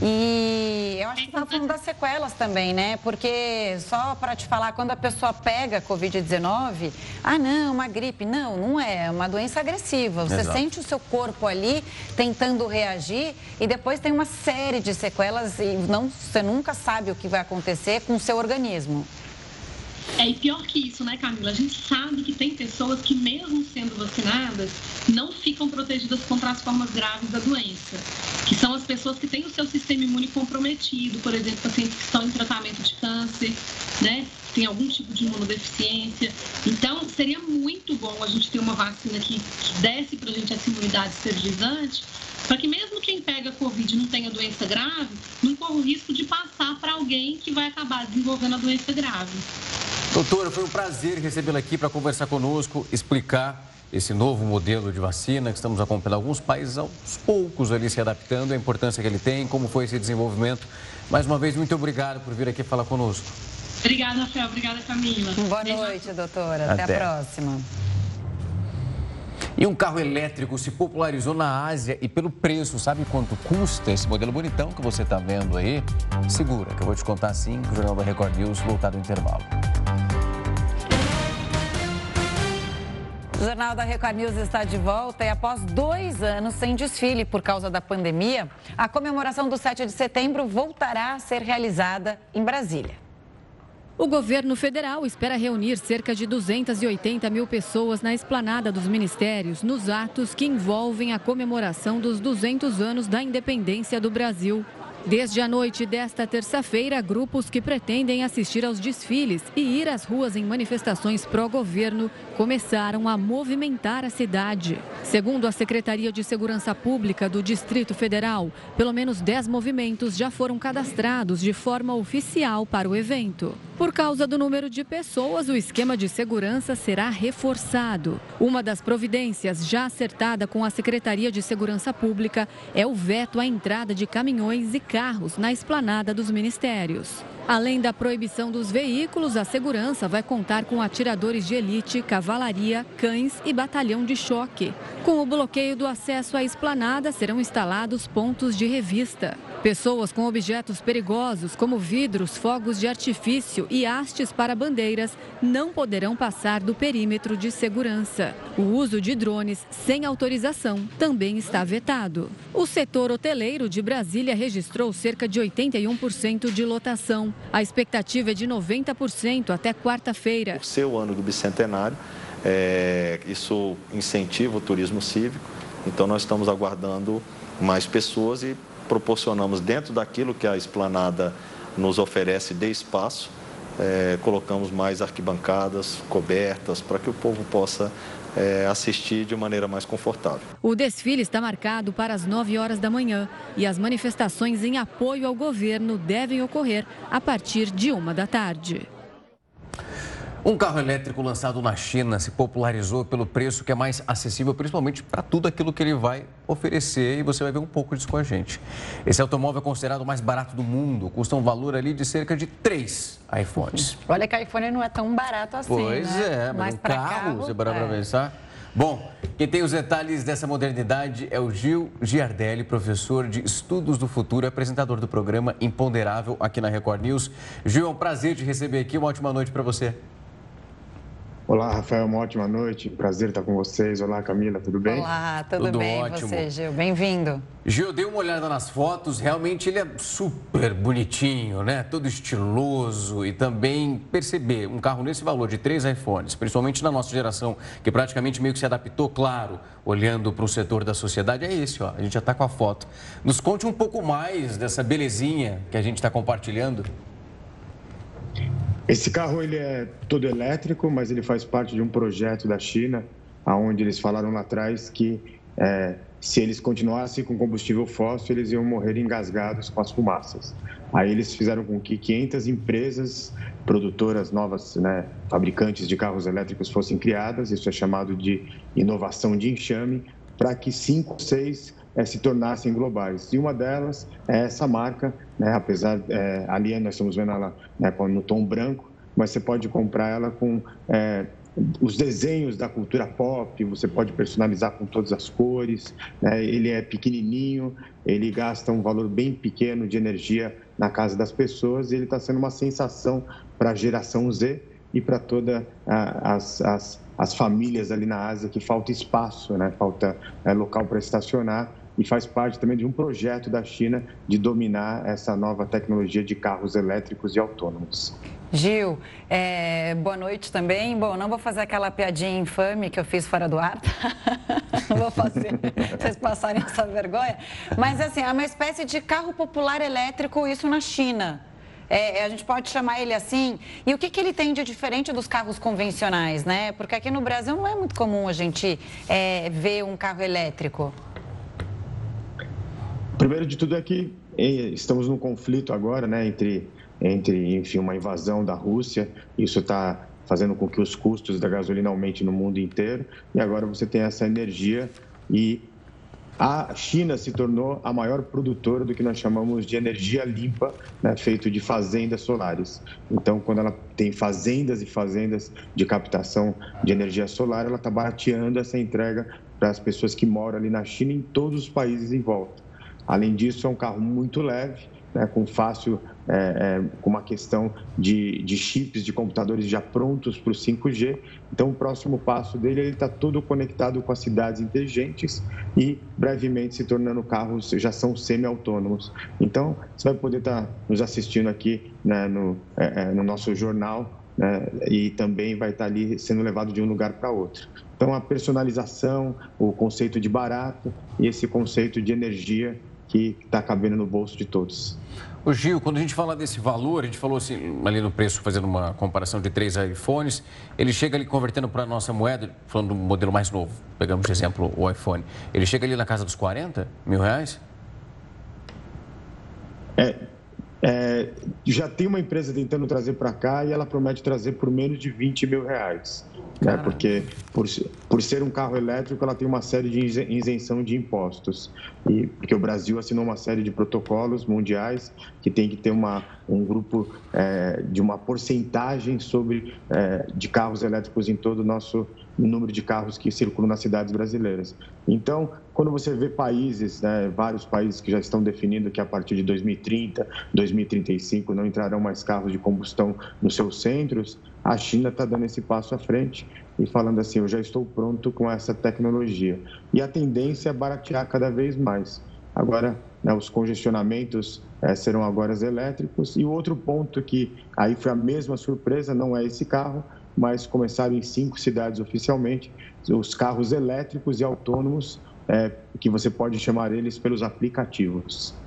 e eu acho que está falando das sequelas também, né? Porque só para te falar, quando a pessoa pega Covid-19, ah, não, uma gripe. Não, não é. É uma doença agressiva. Você Exato. sente o seu corpo ali tentando reagir e depois tem uma série de sequelas e não, você nunca sabe o que vai acontecer com o seu organismo.
É, e pior que isso, né, Camila? A gente sabe que tem pessoas que, mesmo sendo vacinadas, não ficam protegidas contra as formas graves da doença. Que são as pessoas que têm o seu sistema imune comprometido, por exemplo, pacientes que estão em tratamento de câncer, né? Tem algum tipo de imunodeficiência. Então, seria muito bom a gente ter uma vacina que, que desse para a gente essa imunidade esterilizante, para que mesmo quem pega Covid e não tenha doença grave, não corra o risco de passar para alguém que vai acabar desenvolvendo a doença grave.
Doutora, foi um prazer recebê-la aqui para conversar conosco, explicar esse novo modelo de vacina que estamos acompanhando alguns países aos poucos ali se adaptando, a importância que ele tem, como foi esse desenvolvimento. Mais uma vez, muito obrigado por vir aqui falar conosco.
Obrigada, Rafael. Obrigada, Camila.
Boa noite, doutora. Até, Até a próxima.
E um carro elétrico se popularizou na Ásia e pelo preço, sabe quanto custa esse modelo bonitão que você está vendo aí? Segura, que eu vou te contar assim, o Jornal da Record News voltado ao intervalo.
O Jornal da Record News está de volta e após dois anos sem desfile por causa da pandemia, a comemoração do 7 de setembro voltará a ser realizada em Brasília.
O governo federal espera reunir cerca de 280 mil pessoas na esplanada dos ministérios nos atos que envolvem a comemoração dos 200 anos da independência do Brasil. Desde a noite desta terça-feira, grupos que pretendem assistir aos desfiles e ir às ruas em manifestações pró-governo começaram a movimentar a cidade. Segundo a Secretaria de Segurança Pública do Distrito Federal, pelo menos 10 movimentos já foram cadastrados de forma oficial para o evento. Por causa do número de pessoas, o esquema de segurança será reforçado. Uma das providências já acertada com a Secretaria de Segurança Pública é o veto à entrada de caminhões e carros na esplanada dos ministérios. Além da proibição dos veículos, a segurança vai contar com atiradores de elite, cavalaria, cães e batalhão de choque. Com o bloqueio do acesso à esplanada, serão instalados pontos de revista. Pessoas com objetos perigosos, como vidros, fogos de artifício e hastes para bandeiras, não poderão passar do perímetro de segurança. O uso de drones sem autorização também está vetado. O setor hoteleiro de Brasília registrou cerca de 81% de lotação. A expectativa é de 90% até quarta-feira.
Por ser o ano do bicentenário, é, isso incentiva o turismo cívico, então nós estamos aguardando mais pessoas e proporcionamos dentro daquilo que a esplanada nos oferece de espaço, é, colocamos mais arquibancadas cobertas para que o povo possa é, assistir de maneira mais confortável.
O desfile está marcado para as 9 horas da manhã e as manifestações em apoio ao governo devem ocorrer a partir de uma da tarde.
Um carro elétrico lançado na China se popularizou pelo preço que é mais acessível, principalmente para tudo aquilo que ele vai oferecer e você vai ver um pouco disso com a gente. Esse automóvel é considerado o mais barato do mundo, custa um valor ali de cerca de três iPhones.
Olha que iPhone não é tão barato assim,
Pois
né?
é, mas um carro, carro, você parar é. para pensar. Bom, quem tem os detalhes dessa modernidade é o Gil Giardelli, professor de Estudos do Futuro, apresentador do programa Imponderável aqui na Record News. Gil, é um prazer te receber aqui, uma ótima noite para você.
Olá, Rafael, uma ótima noite. Prazer estar com vocês. Olá, Camila, tudo bem?
Olá, tudo, tudo bem? Ótimo. você, Gil? Bem-vindo.
Gil, dei uma olhada nas fotos, realmente ele é super bonitinho, né? Todo estiloso e também perceber um carro nesse valor de três iPhones, principalmente na nossa geração, que praticamente meio que se adaptou, claro, olhando para o setor da sociedade, é esse, ó. A gente já está com a foto. Nos conte um pouco mais dessa belezinha que a gente está compartilhando.
Esse carro ele é todo elétrico, mas ele faz parte de um projeto da China, aonde eles falaram lá atrás que é, se eles continuassem com combustível fóssil, eles iam morrer engasgados com as fumaças. Aí eles fizeram com que 500 empresas produtoras novas, né, fabricantes de carros elétricos fossem criadas, isso é chamado de inovação de enxame, para que cinco, seis é, se tornassem globais. E uma delas é essa marca, né, apesar, é, ali nós estamos vendo ela né, no tom branco, mas você pode comprar ela com é, os desenhos da cultura pop, você pode personalizar com todas as cores, né? ele é pequenininho, ele gasta um valor bem pequeno de energia na casa das pessoas e ele está sendo uma sensação para a geração Z e para todas as, as, as, famílias ali na Ásia que falta espaço, né? falta é, local para estacionar e faz parte também de um projeto da China de dominar essa nova tecnologia de carros elétricos e autônomos.
Gil, é, boa noite também. Bom, não vou fazer aquela piadinha infame que eu fiz fora do ar. não vou fazer, vocês passarem essa vergonha. Mas, assim, é uma espécie de carro popular elétrico, isso na China. É, a gente pode chamar ele assim. E o que, que ele tem de diferente dos carros convencionais, né? Porque aqui no Brasil não é muito comum a gente é, ver um carro elétrico.
Primeiro de tudo é que é, estamos num conflito agora, né, entre, entre enfim, uma invasão da Rússia. Isso está fazendo com que os custos da gasolina aumentem no mundo inteiro. E agora você tem essa energia e a China se tornou a maior produtora do que nós chamamos de energia limpa, né, feito de fazendas solares. Então, quando ela tem fazendas e fazendas de captação de energia solar, ela está barateando essa entrega para as pessoas que moram ali na China e em todos os países em volta. Além disso, é um carro muito leve, né, com fácil, é, é, com uma questão de, de, chips de computadores já prontos para o 5G. Então, o próximo passo dele ele está todo conectado com as cidades inteligentes e brevemente se tornando carros já são semi-autônomos. Então, você vai poder estar tá nos assistindo aqui né, no, é, é, no nosso jornal né, e também vai estar tá ali sendo levado de um lugar para outro. Então, a personalização, o conceito de barato e esse conceito de energia que está cabendo no bolso de todos.
O Gil, quando a gente fala desse valor, a gente falou assim, ali no preço, fazendo uma comparação de três iPhones, ele chega ali convertendo para a nossa moeda, falando do modelo mais novo, pegamos de exemplo o iPhone, ele chega ali na casa dos 40 mil reais?
É, é, já tem uma empresa tentando trazer para cá e ela promete trazer por menos de 20 mil reais né? porque por, por ser um carro elétrico ela tem uma série de isenção de impostos e porque o Brasil assinou uma série de protocolos mundiais que tem que ter uma um grupo é, de uma porcentagem sobre é, de carros elétricos em todo o nosso número de carros que circulam nas cidades brasileiras. Então, quando você vê países, né, vários países que já estão definindo que a partir de 2030, 2035 não entrarão mais carros de combustão nos seus centros, a China está dando esse passo à frente e falando assim: eu já estou pronto com essa tecnologia. E a tendência é baratear cada vez mais. Agora, né, os congestionamentos é, serão agora elétricos. E outro ponto que aí foi a mesma surpresa: não é esse carro, mas começaram em cinco cidades oficialmente os carros elétricos e autônomos, é, que você pode chamar eles pelos aplicativos.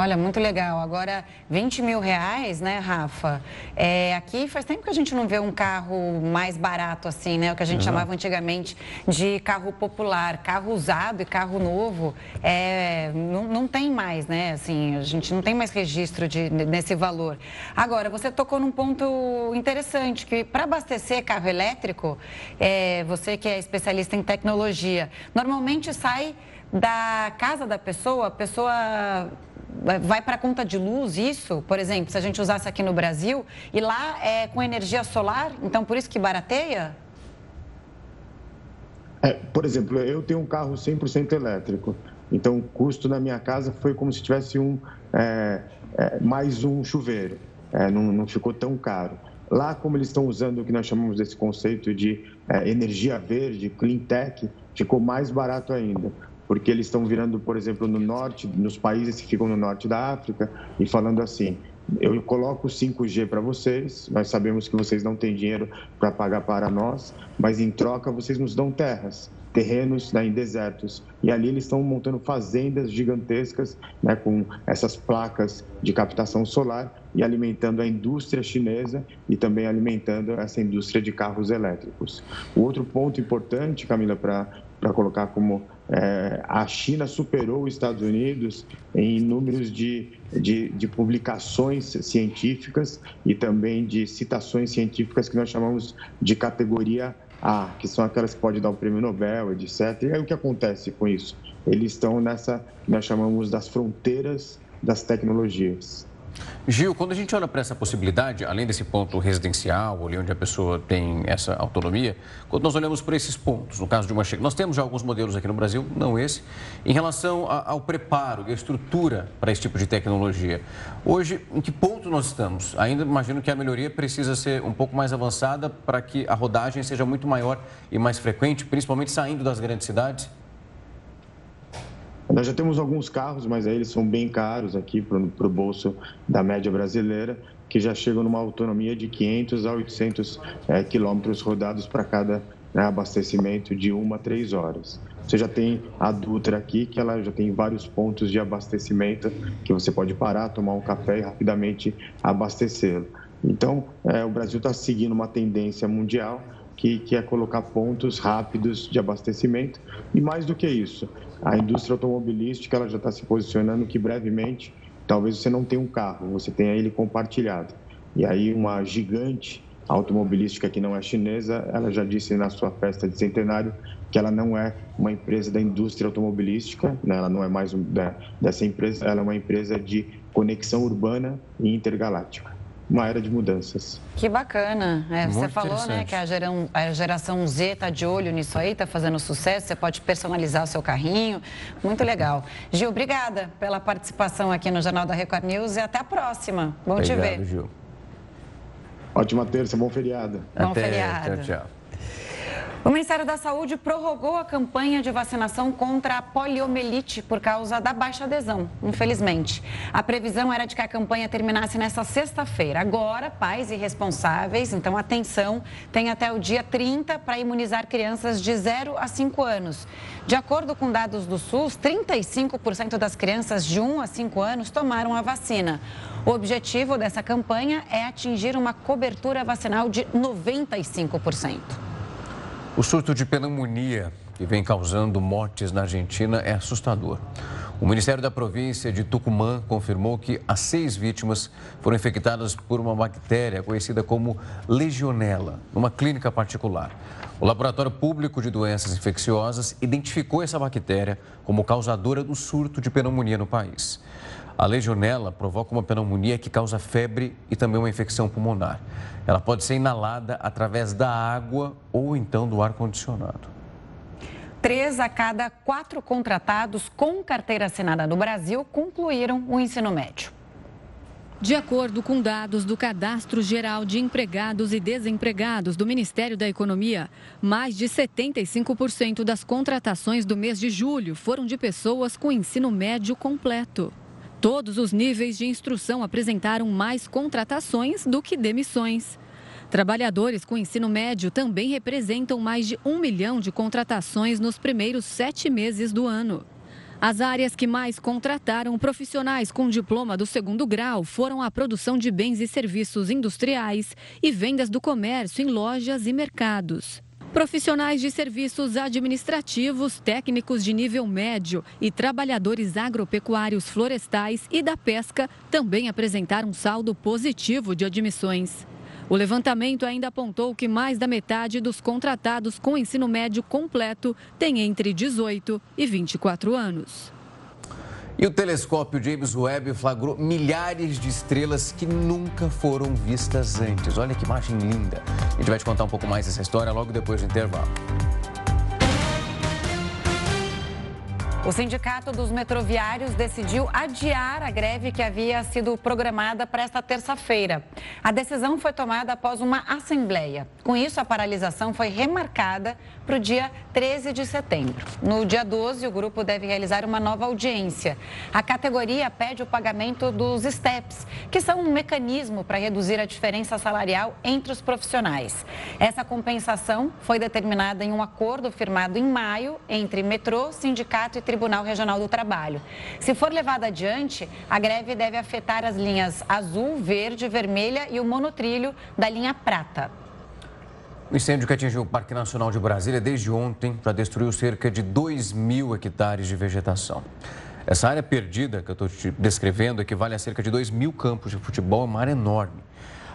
Olha, muito legal. Agora, 20 mil reais, né, Rafa? É, aqui faz tempo que a gente não vê um carro mais barato assim, né? O que a gente uhum. chamava antigamente de carro popular. Carro usado e carro novo é, não, não tem mais, né? Assim, a gente não tem mais registro de, nesse valor. Agora, você tocou num ponto interessante, que para abastecer carro elétrico, é, você que é especialista em tecnologia, normalmente sai da casa da pessoa, a pessoa vai para conta de luz isso, por exemplo, se a gente usasse aqui no Brasil, e lá é com energia solar, então por isso que barateia?
É, por exemplo, eu tenho um carro 100% elétrico, então o custo na minha casa foi como se tivesse um, é, é, mais um chuveiro, é, não, não ficou tão caro. Lá, como eles estão usando o que nós chamamos desse conceito de é, energia verde, clean tech, ficou mais barato ainda porque eles estão virando, por exemplo, no norte, nos países que ficam no norte da África, e falando assim: eu coloco 5G para vocês, nós sabemos que vocês não têm dinheiro para pagar para nós, mas em troca vocês nos dão terras terrenos né, em desertos. E ali eles estão montando fazendas gigantescas né, com essas placas de captação solar e alimentando a indústria chinesa e também alimentando essa indústria de carros elétricos. O outro ponto importante, Camila, para colocar como é, a China superou os Estados Unidos em números de, de, de, publicações científicas e também de citações científicas que nós chamamos de categoria a, que são aquelas que pode dar o prêmio Nobel, etc. E aí o que acontece com isso? Eles estão nessa, nós chamamos das fronteiras das tecnologias.
Gil, quando a gente olha para essa possibilidade, além desse ponto residencial, ali onde a pessoa tem essa autonomia, quando nós olhamos para esses pontos, no caso de uma nós temos já alguns modelos aqui no Brasil, não esse, em relação ao preparo e a estrutura para esse tipo de tecnologia. Hoje, em que ponto nós estamos? Ainda imagino que a melhoria precisa ser um pouco mais avançada para que a rodagem seja muito maior e mais frequente, principalmente saindo das grandes cidades?
Nós já temos alguns carros, mas aí eles são bem caros aqui para o bolso da média brasileira, que já chegam numa autonomia de 500 a 800 é, quilômetros rodados para cada né, abastecimento de uma a três horas. Você já tem a Dutra aqui, que ela já tem vários pontos de abastecimento que você pode parar, tomar um café e rapidamente abastecê-lo. Então, é, o Brasil está seguindo uma tendência mundial que, que é colocar pontos rápidos de abastecimento. E mais do que isso, a indústria automobilística ela já está se posicionando que brevemente talvez você não tenha um carro, você tenha ele compartilhado. E aí uma gigante automobilística que não é chinesa, ela já disse na sua festa de centenário que ela não é uma empresa da indústria automobilística, né? ela não é mais um, da, dessa empresa, ela é uma empresa de conexão urbana e intergaláctica uma era de mudanças.
Que bacana. É, você falou né, que a, gerão, a geração Z está de olho nisso aí, está fazendo sucesso. Você pode personalizar o seu carrinho. Muito legal. Gil, obrigada pela participação aqui no Jornal da Record News e até a próxima. Bom Obrigado, te ver.
Gil.
Ótima terça, bom feriado.
Bom até, feriado. Tchau, tchau. O Ministério da Saúde prorrogou a campanha de vacinação contra a poliomielite por causa da baixa adesão, infelizmente. A previsão era de que a campanha terminasse nesta sexta-feira. Agora, pais e responsáveis, então atenção, têm até o dia 30 para imunizar crianças de 0 a 5 anos. De acordo com dados do SUS, 35% das crianças de 1 a 5 anos tomaram a vacina. O objetivo dessa campanha é atingir uma cobertura vacinal de 95%.
O surto de pneumonia que vem causando mortes na Argentina é assustador. O Ministério da Província de Tucumã confirmou que as seis vítimas foram infectadas por uma bactéria conhecida como legionela, numa clínica particular. O Laboratório Público de Doenças Infecciosas identificou essa bactéria como causadora do surto de pneumonia no país. A legionela provoca uma pneumonia que causa febre e também uma infecção pulmonar. Ela pode ser inalada através da água ou então do ar-condicionado.
Três a cada quatro contratados com carteira assinada no Brasil concluíram o ensino médio.
De acordo com dados do Cadastro Geral de Empregados e Desempregados do Ministério da Economia, mais de 75% das contratações do mês de julho foram de pessoas com ensino médio completo. Todos os níveis de instrução apresentaram mais contratações do que demissões. Trabalhadores com ensino médio também representam mais de um milhão de contratações nos primeiros sete meses do ano. As áreas que mais contrataram profissionais com diploma do segundo grau foram a produção de bens e serviços industriais e vendas do comércio em lojas e mercados. Profissionais de serviços administrativos, técnicos de nível médio e trabalhadores agropecuários florestais e da pesca também apresentaram saldo positivo de admissões. O levantamento ainda apontou que mais da metade dos contratados com ensino médio completo tem entre 18 e 24 anos.
E o telescópio James Webb flagrou milhares de estrelas que nunca foram vistas antes. Olha que imagem linda. A gente vai te contar um pouco mais dessa história logo depois do intervalo.
O Sindicato dos Metroviários decidiu adiar a greve que havia sido programada para esta terça-feira. A decisão foi tomada após uma assembleia. Com isso, a paralisação foi remarcada para o dia 13 de setembro. No dia 12, o grupo deve realizar uma nova audiência. A categoria pede o pagamento dos STEPs, que são um mecanismo para reduzir a diferença salarial entre os profissionais. Essa compensação foi determinada em um acordo firmado em maio entre metrô, sindicato e Tribunal Regional do Trabalho. Se for levada adiante, a greve deve afetar as linhas azul, verde, vermelha e o monotrilho da linha prata.
O incêndio que atingiu o Parque Nacional de Brasília desde ontem já destruiu cerca de 2 mil hectares de vegetação. Essa área perdida que eu estou te descrevendo equivale a cerca de 2 mil campos de futebol, é uma área enorme.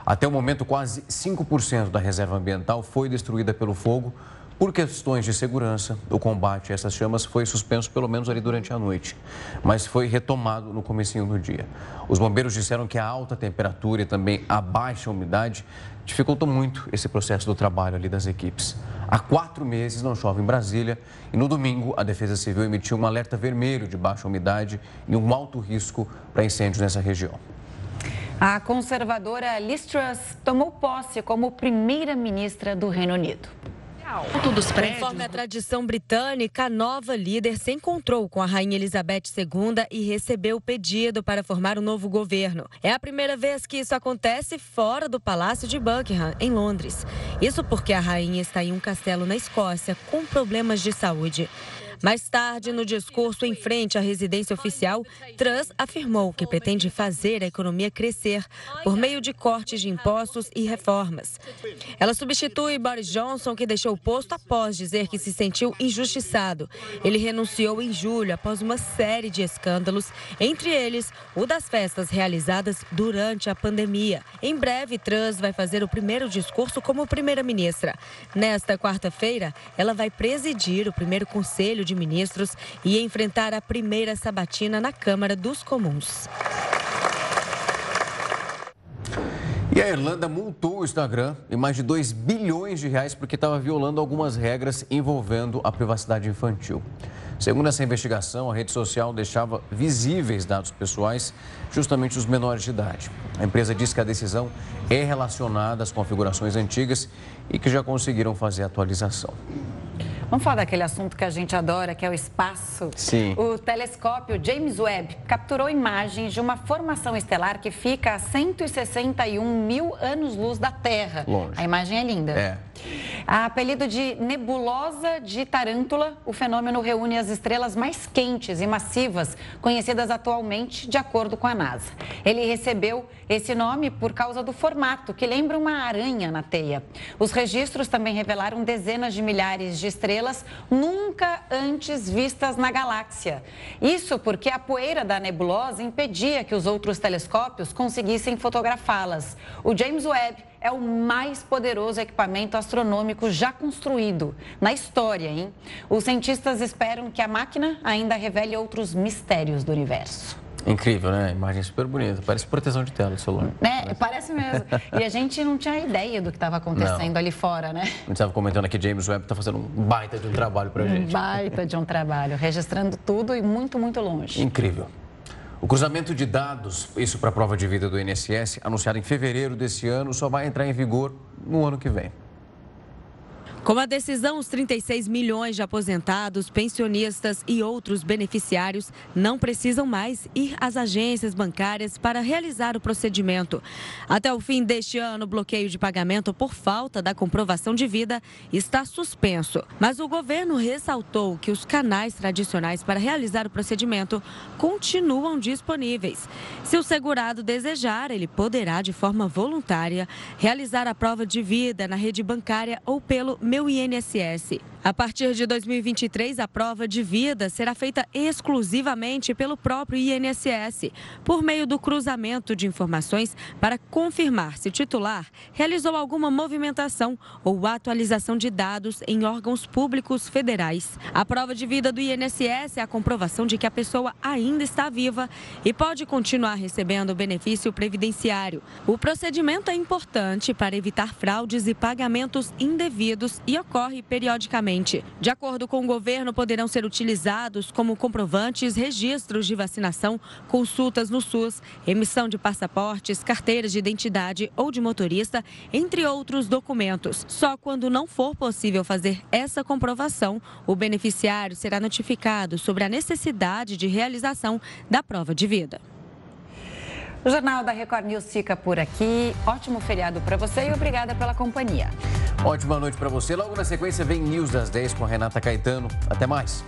Até o momento, quase 5% da reserva ambiental foi destruída pelo fogo. Por questões de segurança, o combate a essas chamas foi suspenso pelo menos ali durante a noite, mas foi retomado no comecinho do dia. Os bombeiros disseram que a alta temperatura e também a baixa umidade dificultam muito esse processo do trabalho ali das equipes. Há quatro meses não chove em Brasília e no domingo a Defesa Civil emitiu um alerta vermelho de baixa umidade e um alto risco para incêndios nessa região.
A conservadora Liz Truss tomou posse como primeira-ministra do Reino Unido.
Dos Conforme a tradição britânica, a nova líder se encontrou com a Rainha Elizabeth II e recebeu o pedido para formar um novo governo. É a primeira vez que isso acontece fora do Palácio de Buckingham, em Londres. Isso porque a rainha está em um castelo na Escócia com problemas de saúde. Mais tarde, no discurso em frente à residência oficial, Truss afirmou que pretende fazer a economia crescer por meio de cortes de impostos e reformas. Ela substitui Boris Johnson, que deixou o posto após dizer que se sentiu injustiçado. Ele renunciou em julho após uma série de escândalos, entre eles o das festas realizadas durante a pandemia. Em breve, Truss vai fazer o primeiro discurso como primeira-ministra. Nesta quarta-feira, ela vai presidir o primeiro conselho de de Ministros e enfrentar a primeira sabatina na Câmara dos Comuns.
E a Irlanda multou o Instagram em mais de 2 bilhões de reais porque estava violando algumas regras envolvendo a privacidade infantil. Segundo essa investigação, a rede social deixava visíveis dados pessoais, justamente os menores de idade. A empresa diz que a decisão é relacionada às configurações antigas e que já conseguiram fazer atualização.
Vamos falar daquele assunto que a gente adora, que é o espaço.
Sim.
O telescópio James Webb capturou imagens de uma formação estelar que fica a 161 mil anos-luz da Terra.
Longe.
A imagem é linda.
É.
A apelido de nebulosa de Tarântula, o fenômeno reúne as estrelas mais quentes e massivas conhecidas atualmente, de acordo com a NASA. Ele recebeu esse nome por causa do formato, que lembra uma aranha na teia. Os registros também revelaram dezenas de milhares de estrelas nunca antes vistas na galáxia. Isso porque a poeira da nebulosa impedia que os outros telescópios conseguissem fotografá-las. O James Webb é o mais poderoso equipamento astronômico já construído na história, hein? Os cientistas esperam que a máquina ainda revele outros mistérios do universo.
Incrível, né? Imagem super bonita. Parece proteção de tela do celular.
É, parece mesmo. E a gente não tinha ideia do que estava acontecendo não. ali fora, né?
A gente estava comentando aqui, James Webb está fazendo um baita de um trabalho para gente.
Um baita de um trabalho, registrando tudo e muito, muito longe.
Incrível. O cruzamento de dados, isso para a prova de vida do INSS, anunciado em fevereiro desse ano, só vai entrar em vigor no ano que vem.
Com a decisão, os 36 milhões de aposentados, pensionistas e outros beneficiários não precisam mais ir às agências bancárias para realizar o procedimento. Até o fim deste ano, o bloqueio de pagamento por falta da comprovação de vida está suspenso. Mas o governo ressaltou que os canais tradicionais para realizar o procedimento continuam disponíveis. Se o segurado desejar, ele poderá, de forma voluntária, realizar a prova de vida na rede bancária ou pelo meu INSS. A partir de 2023, a prova de vida será feita exclusivamente pelo próprio INSS, por meio do cruzamento de informações para confirmar se o titular realizou alguma movimentação ou atualização de dados em órgãos públicos federais. A prova de vida do INSS é a comprovação de que a pessoa ainda está viva e pode continuar recebendo o benefício previdenciário. O procedimento é importante para evitar fraudes e pagamentos indevidos e ocorre periodicamente De acordo com o governo, poderão ser utilizados como comprovantes, registros de vacinação, consultas no SUS, emissão de passaportes, carteiras de identidade ou de motorista, entre outros documentos. Só quando não for possível fazer essa comprovação, o beneficiário será notificado sobre a necessidade de realização da prova de vida.
O Jornal da Record News fica por aqui. Ótimo feriado para você e obrigada pela companhia.
Ótima noite para você. Logo na sequência vem News das 10 com Renata Caetano. Até mais.